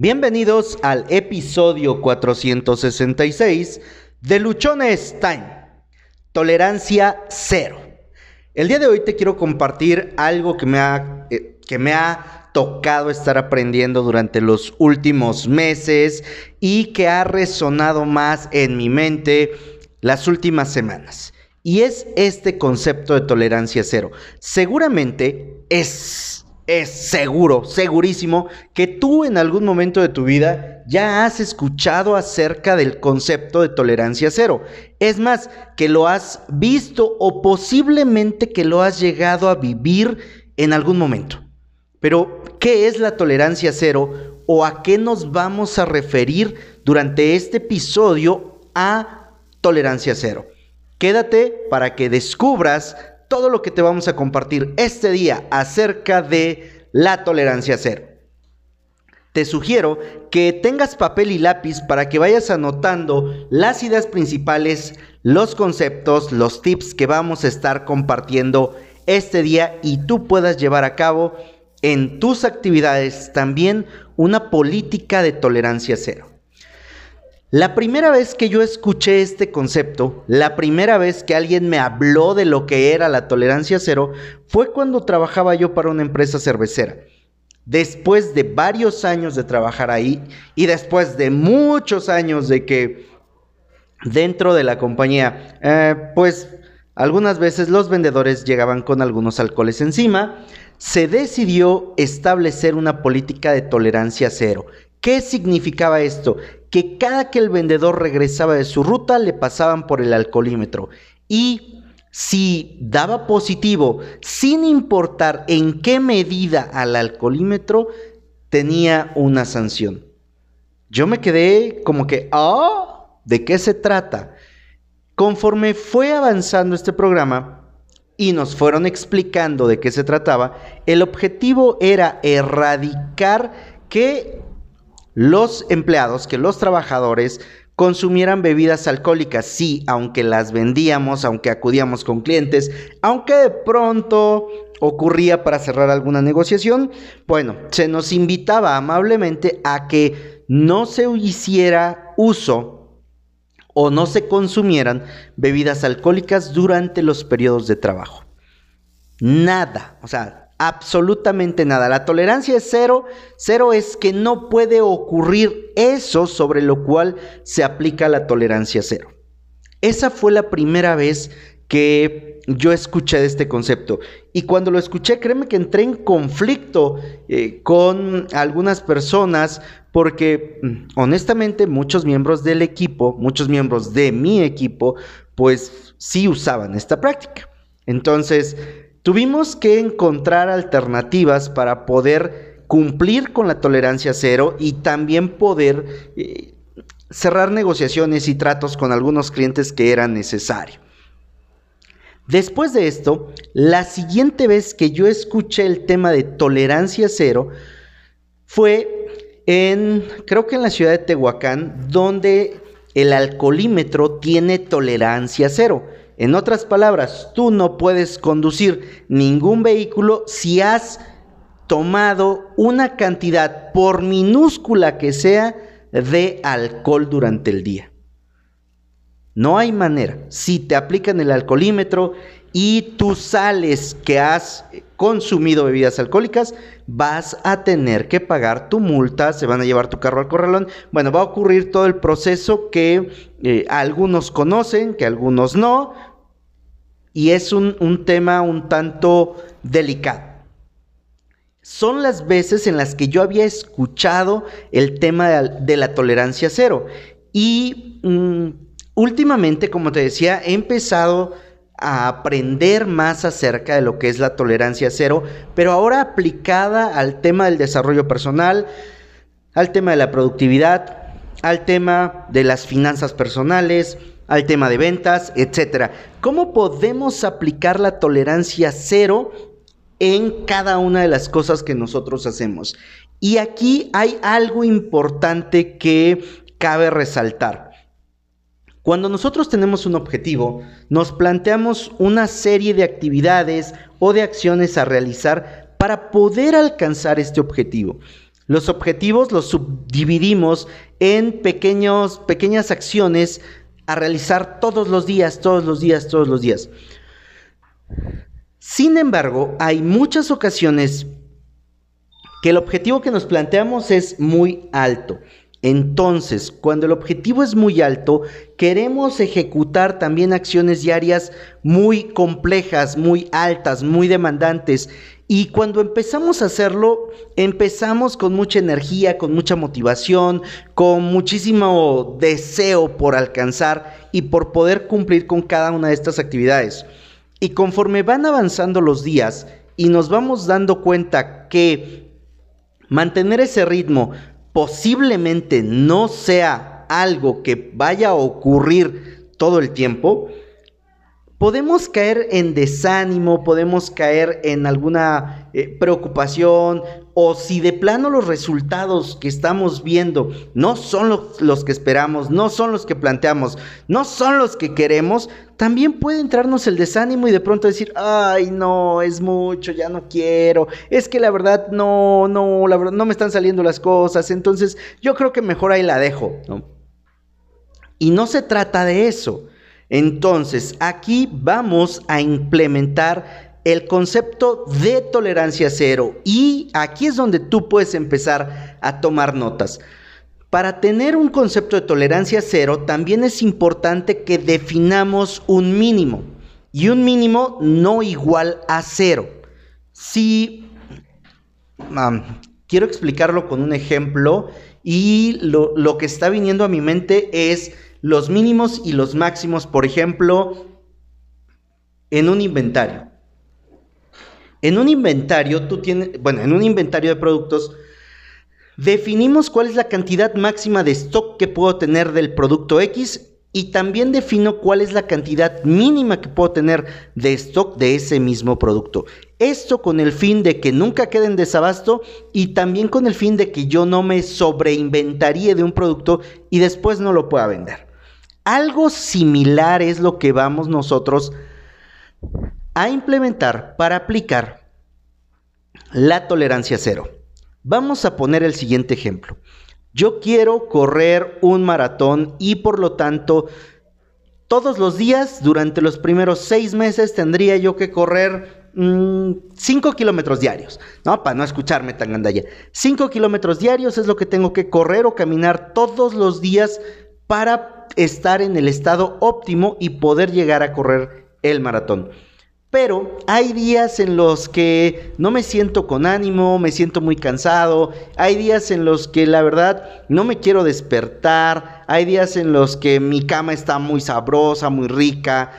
Bienvenidos al episodio 466 de Luchones Time. Tolerancia cero. El día de hoy te quiero compartir algo que me ha, eh, que me ha tocado estar aprendiendo durante los últimos meses y que ha resonado más en mi mente las últimas semanas. Y es este concepto de tolerancia cero. Seguramente es es seguro, segurísimo, que tú en algún momento de tu vida ya has escuchado acerca del concepto de tolerancia cero. Es más, que lo has visto o posiblemente que lo has llegado a vivir en algún momento. Pero, ¿qué es la tolerancia cero o a qué nos vamos a referir durante este episodio a tolerancia cero? Quédate para que descubras todo lo que te vamos a compartir este día acerca de la tolerancia cero. Te sugiero que tengas papel y lápiz para que vayas anotando las ideas principales, los conceptos, los tips que vamos a estar compartiendo este día y tú puedas llevar a cabo en tus actividades también una política de tolerancia cero. La primera vez que yo escuché este concepto, la primera vez que alguien me habló de lo que era la tolerancia cero, fue cuando trabajaba yo para una empresa cervecera. Después de varios años de trabajar ahí y después de muchos años de que dentro de la compañía, eh, pues algunas veces los vendedores llegaban con algunos alcoholes encima, se decidió establecer una política de tolerancia cero. ¿Qué significaba esto? Que cada que el vendedor regresaba de su ruta le pasaban por el alcoholímetro y si daba positivo, sin importar en qué medida al alcoholímetro, tenía una sanción. Yo me quedé como que, ¿ah? ¿De qué se trata? Conforme fue avanzando este programa y nos fueron explicando de qué se trataba, el objetivo era erradicar que los empleados, que los trabajadores consumieran bebidas alcohólicas, sí, aunque las vendíamos, aunque acudíamos con clientes, aunque de pronto ocurría para cerrar alguna negociación, bueno, se nos invitaba amablemente a que no se hiciera uso o no se consumieran bebidas alcohólicas durante los periodos de trabajo. Nada, o sea, absolutamente nada. La tolerancia es cero. Cero es que no puede ocurrir eso sobre lo cual se aplica la tolerancia cero. Esa fue la primera vez que yo escuché de este concepto. Y cuando lo escuché, créeme que entré en conflicto eh, con algunas personas porque mm, honestamente muchos miembros del equipo, muchos miembros de mi equipo, pues sí usaban esta práctica. Entonces, Tuvimos que encontrar alternativas para poder cumplir con la tolerancia cero y también poder eh, cerrar negociaciones y tratos con algunos clientes que eran necesario. Después de esto, la siguiente vez que yo escuché el tema de tolerancia cero fue en, creo que en la ciudad de Tehuacán, donde el alcoholímetro tiene tolerancia cero. En otras palabras, tú no puedes conducir ningún vehículo si has tomado una cantidad, por minúscula que sea, de alcohol durante el día. No hay manera. Si te aplican el alcoholímetro y tú sales que has consumido bebidas alcohólicas, vas a tener que pagar tu multa, se van a llevar tu carro al corralón. Bueno, va a ocurrir todo el proceso que eh, algunos conocen, que algunos no, y es un, tema un tanto delicado. Son las veces en las que yo había escuchado el tema de, la tolerancia cero. Y mm, últimamente, como te decía, he empezado a aprender más acerca de lo que es la tolerancia cero, pero ahora aplicada al tema del desarrollo personal, al tema de la productividad, al tema de las finanzas personales, al tema de ventas, etcétera. ¿Cómo podemos aplicar la tolerancia cero en cada una de las cosas que nosotros hacemos? Y aquí hay algo importante que cabe resaltar. Cuando nosotros tenemos un objetivo, nos planteamos una serie de actividades o de acciones a realizar para poder alcanzar este objetivo. Los objetivos los subdividimos en pequeños, pequeñas acciones a realizar todos los días, todos los días, todos los días. Sin embargo, hay muchas ocasiones que el objetivo que nos planteamos es muy alto. Entonces, cuando el objetivo es muy alto, queremos ejecutar también acciones diarias muy complejas, muy altas, muy demandantes. Y cuando empezamos a hacerlo, empezamos con mucha energía, con mucha motivación, con muchísimo deseo por alcanzar y por poder cumplir con cada una de estas actividades. Y conforme van avanzando los días y nos vamos dando cuenta que mantener ese ritmo posiblemente no sea algo que vaya a ocurrir todo el tiempo, podemos caer en desánimo, podemos caer en alguna eh, preocupación o si de plano los resultados que estamos viendo no son los, los, que esperamos, no son los que planteamos, no son los que queremos, también puede entrarnos el desánimo y de pronto decir, ay no, es mucho, ya no quiero, es que la verdad no, no, la verdad no me están saliendo las cosas, entonces yo creo que mejor ahí la dejo, ¿no? Y no se trata de eso. Entonces, aquí vamos a implementar el concepto de tolerancia cero y aquí es donde tú puedes empezar a tomar notas. Para tener un concepto de tolerancia cero también es importante que definamos un mínimo y un mínimo no igual a cero. Si quiero explicarlo con un ejemplo y lo, lo que está viniendo a mi mente es los mínimos y los máximos, por ejemplo, en un inventario. En un inventario, tú tienes, bueno, en un inventario de productos, definimos cuál es la cantidad máxima de stock que puedo tener del producto X y también defino cuál es la cantidad mínima que puedo tener de stock de ese mismo producto. Esto con el fin de que nunca quede en desabasto y también con el fin de que yo no me sobreinventaríe de un producto y después no lo pueda vender. Algo similar es lo que vamos nosotros a implementar para aplicar la tolerancia cero. Vamos a poner el siguiente ejemplo. Yo quiero correr un maratón y por lo tanto todos los días durante los primeros seis meses tendría yo que correr 5 mm, kilómetros diarios, ¿no? Para no escucharme tan gandalla. 5 kilómetros diarios es lo que tengo que correr o caminar todos los días para estar en el estado óptimo y poder llegar a correr el maratón. Pero hay días en los que no me siento con ánimo, me siento muy cansado, hay días en los que la verdad no me quiero despertar, hay días en los que mi cama está muy sabrosa, muy rica,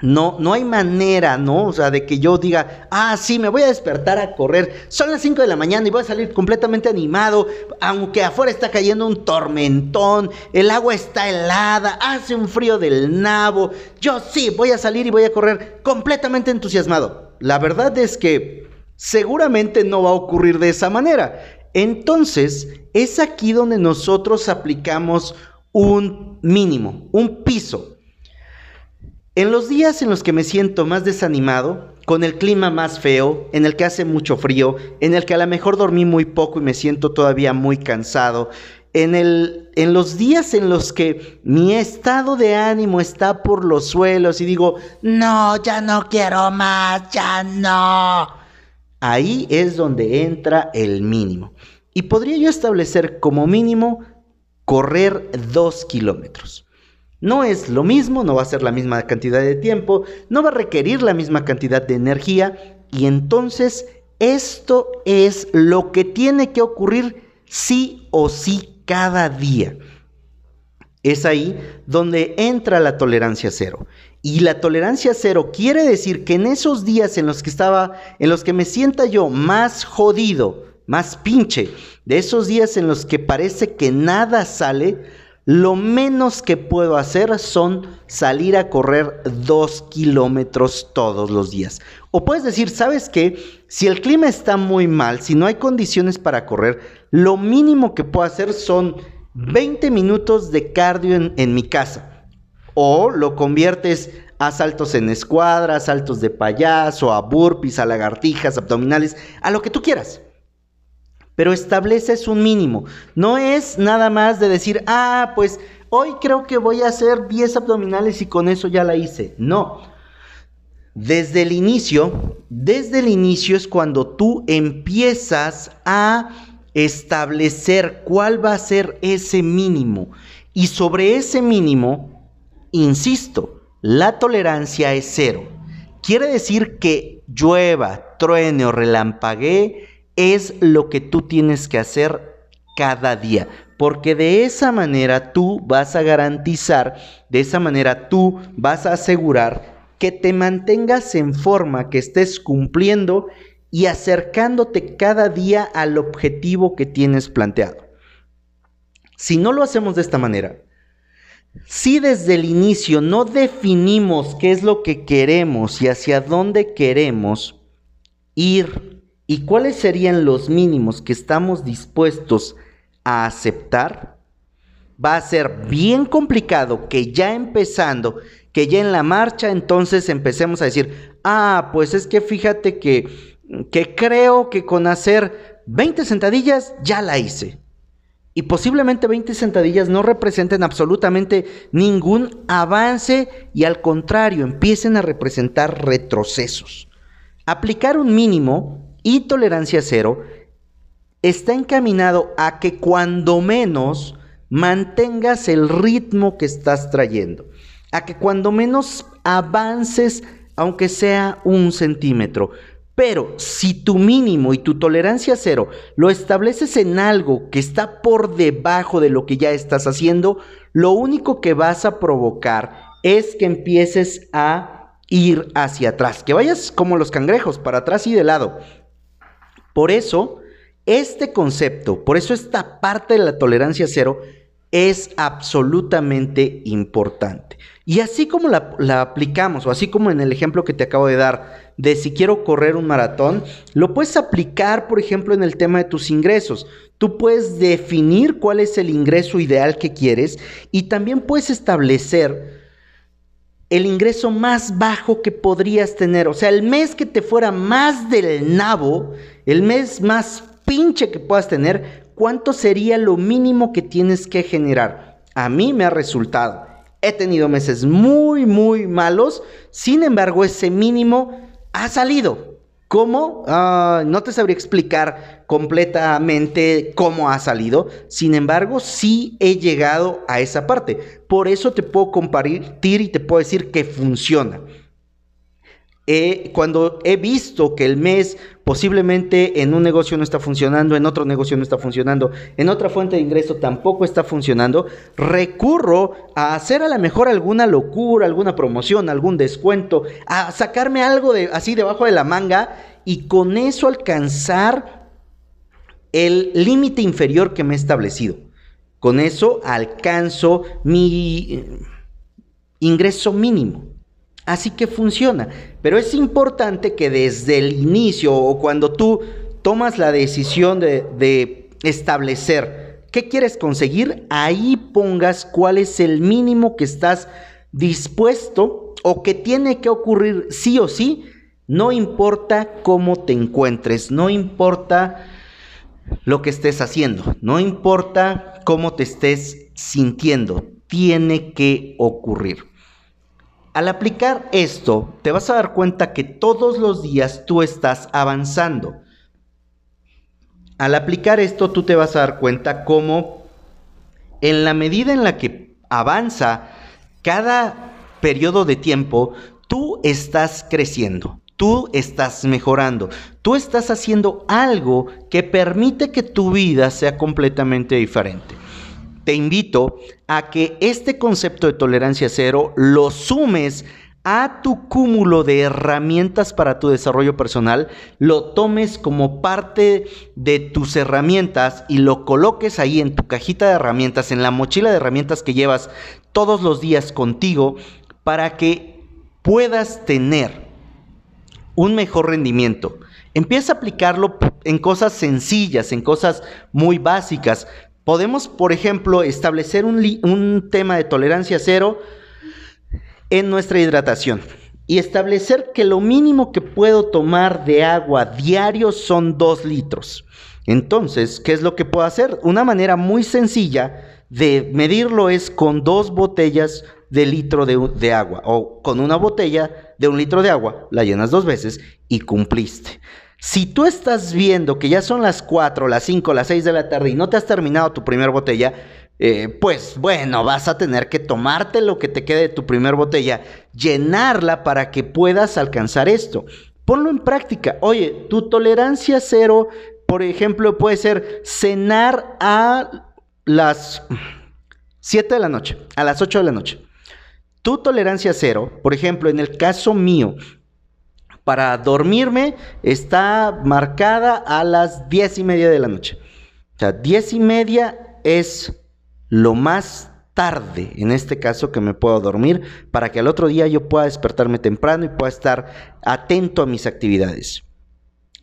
no, no hay manera, ¿no? O sea, de que yo diga, ah, sí, me voy a despertar a correr. Son las 5 de la mañana y voy a salir completamente animado, aunque afuera está cayendo un tormentón, el agua está helada, hace un frío del nabo. Yo sí, voy a salir y voy a correr completamente entusiasmado. La verdad es que seguramente no va a ocurrir de esa manera. Entonces, es aquí donde nosotros aplicamos un mínimo, un piso. En los días en los que me siento más desanimado, con el clima más feo, en el que hace mucho frío, en el que a lo mejor dormí muy poco y me siento todavía muy cansado, en, el, en los días en los que mi estado de ánimo está por los suelos y digo, no, ya no quiero más, ya no. Ahí es donde entra el mínimo. Y podría yo establecer como mínimo correr dos kilómetros. No es lo mismo, no va a ser la misma cantidad de tiempo, no va a requerir la misma cantidad de energía y entonces esto es lo que tiene que ocurrir sí o sí cada día. Es ahí donde entra la tolerancia cero. Y la tolerancia cero quiere decir que en esos días en los que estaba, en los que me sienta yo más jodido, más pinche, de esos días en los que parece que nada sale, lo menos que puedo hacer son salir a correr dos kilómetros todos los días. O puedes decir, ¿sabes qué? Si el clima está muy mal, si no hay condiciones para correr, lo mínimo que puedo hacer son 20 minutos de cardio en, mi casa. O lo conviertes a saltos en escuadra, saltos de payaso, a burpees, a lagartijas, abdominales, a lo que tú quieras. Pero estableces un mínimo. No es nada más de decir, ah, pues hoy creo que voy a hacer 10 abdominales y con eso ya la hice. No. Desde el inicio, desde el inicio es cuando tú empiezas a establecer cuál va a ser ese mínimo. Y sobre ese mínimo, insisto, la tolerancia es cero. Quiere decir que llueva, truene o relampaguee es lo que tú tienes que hacer cada día. Porque de esa manera tú vas a garantizar, de esa manera tú vas a asegurar que te mantengas en forma, que estés cumpliendo y acercándote cada día al objetivo que tienes planteado. Si no lo hacemos de esta manera, si desde el inicio no definimos qué es lo que queremos y hacia dónde queremos ir y cuáles serían los mínimos que estamos dispuestos a aceptar, va a ser bien complicado que ya empezando, que ya en la marcha, entonces empecemos a decir, ah, pues es que fíjate que, que creo que con hacer 20 sentadillas ya la hice. Y posiblemente 20 sentadillas no representen absolutamente ningún avance y al contrario empiecen a representar retrocesos. Aplicar un mínimo y tolerancia cero está encaminado a que cuando menos mantengas el ritmo que estás trayendo, a que cuando menos avances, aunque sea un centímetro. Pero si tu mínimo y tu tolerancia cero lo estableces en algo que está por debajo de lo que ya estás haciendo, lo único que vas a provocar es que empieces a ir hacia atrás, que vayas como los cangrejos, para atrás y de lado. Por eso, este concepto, por eso esta parte de la tolerancia cero es absolutamente importante. Y así como la, aplicamos, o así como en el ejemplo que te acabo de dar, de si quiero correr un maratón, lo puedes aplicar, por ejemplo, en el tema de tus ingresos. Tú puedes definir cuál es el ingreso ideal que quieres y también puedes establecer el ingreso más bajo que podrías tener. O sea, el mes que te fuera más del nabo, el mes más pinche que puedas tener, ¿cuánto sería lo mínimo que tienes que generar? A mí me ha resultado. He tenido meses muy, muy malos, sin embargo ese mínimo ha salido. ¿Cómo? Ah, no te sabría explicar completamente cómo ha salido. Sin embargo, sí he llegado a esa parte. Por eso te puedo compartir y te puedo decir que funciona cuando he visto que el mes posiblemente en un negocio no está funcionando, en otro negocio no está funcionando, en otra fuente de ingreso tampoco está funcionando, recurro a hacer a lo mejor alguna locura, alguna promoción, algún descuento, a sacarme algo de, así debajo de la manga y con eso alcanzar el límite inferior que me he establecido. Con eso alcanzo mi eh, ingreso mínimo. Así que funciona. Pero es importante que desde el inicio o cuando tú tomas la decisión de, establecer qué quieres conseguir, ahí pongas cuál es el mínimo que estás dispuesto o que tiene que ocurrir sí o sí. No importa cómo te encuentres, no importa lo que estés haciendo, no importa cómo te estés sintiendo, tiene que ocurrir. Al aplicar esto, te vas a dar cuenta que todos los días tú estás avanzando. Al aplicar esto, tú te vas a dar cuenta cómo en la medida en la que avanza cada periodo de tiempo, tú estás creciendo, tú estás mejorando, tú estás haciendo algo que permite que tu vida sea completamente diferente te invito a que este concepto de tolerancia cero lo sumes a tu cúmulo de herramientas para tu desarrollo personal, lo tomes como parte de tus herramientas y lo coloques ahí en tu cajita de herramientas, en la mochila de herramientas que llevas todos los días contigo para que puedas tener un mejor rendimiento. Empieza a aplicarlo en cosas sencillas, en cosas muy básicas, Podemos, por ejemplo, establecer un, tema de tolerancia cero en nuestra hidratación y establecer que lo mínimo que puedo tomar de agua diario son 2 litros. Entonces, ¿qué es lo que puedo hacer? Una manera muy sencilla de medirlo es con dos botellas de litro de, agua o con una botella de un litro de agua, la llenas dos veces y cumpliste. Si tú estás viendo que ya son las 4, las 5, las 6 de la tarde y no te has terminado tu primera botella, eh, pues bueno, vas a tener que tomarte lo que te quede de tu primera botella, llenarla para que puedas alcanzar esto. Ponlo en práctica. Oye, tu tolerancia cero por ejemplo, puede ser cenar a las 7 de la noche, a las 8 de la noche. Tu tolerancia cero, por ejemplo, en el caso mío, para dormirme está marcada a las 10 y media de la noche. O sea, 10 y media es lo más tarde, en este caso, que me puedo dormir, para que al otro día yo pueda despertarme temprano y pueda estar atento a mis actividades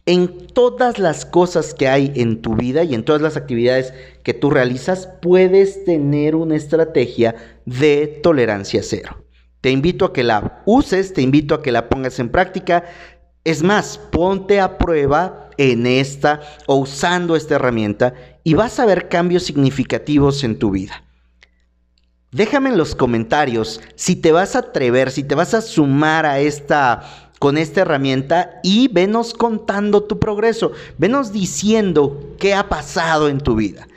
en todas las cosas que hay en tu vida y en todas las actividades que tú realizas, puedes tener una estrategia de tolerancia cero. Te invito a que la uses, te invito a que la pongas en práctica. Es más, ponte a prueba en esta o usando esta herramienta y vas a ver cambios significativos en tu vida. Déjame en los comentarios si te vas a atrever, si te vas a sumar a esta con esta herramienta y venos contando tu progreso, venos diciendo qué ha pasado en tu vida.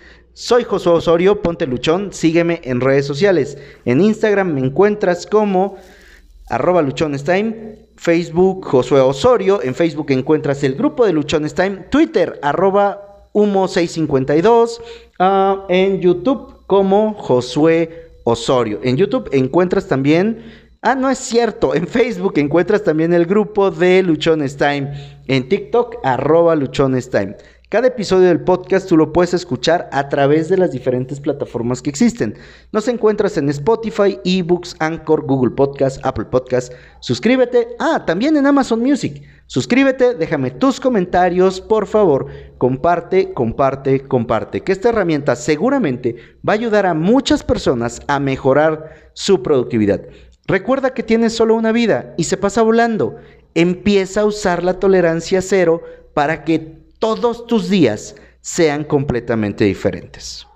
Soy Josué Osorio, ponte luchón, sígueme en redes sociales. En Instagram me encuentras como arroba Facebook Josué Osorio, en Facebook encuentras el grupo de Luchones Twitter arroba humo652, ah, en YouTube como Josué Osorio. En YouTube encuentras también Ah, no es cierto. En Facebook encuentras también el grupo de Luchones. En TikTok, arroba. Cada episodio del podcast tú lo puedes escuchar a través de las diferentes plataformas que existen. Nos encuentras en Spotify, eBooks, Anchor, Google Podcast, Apple Podcast. Suscríbete. Ah, también en Amazon Music. Suscríbete, déjame tus comentarios, por favor. Comparte, comparte, comparte. Que esta herramienta seguramente va a ayudar a muchas personas a mejorar su productividad. Recuerda que tienes solo una vida y se pasa volando. Empieza a usar la tolerancia cero para que todos tus días sean completamente diferentes.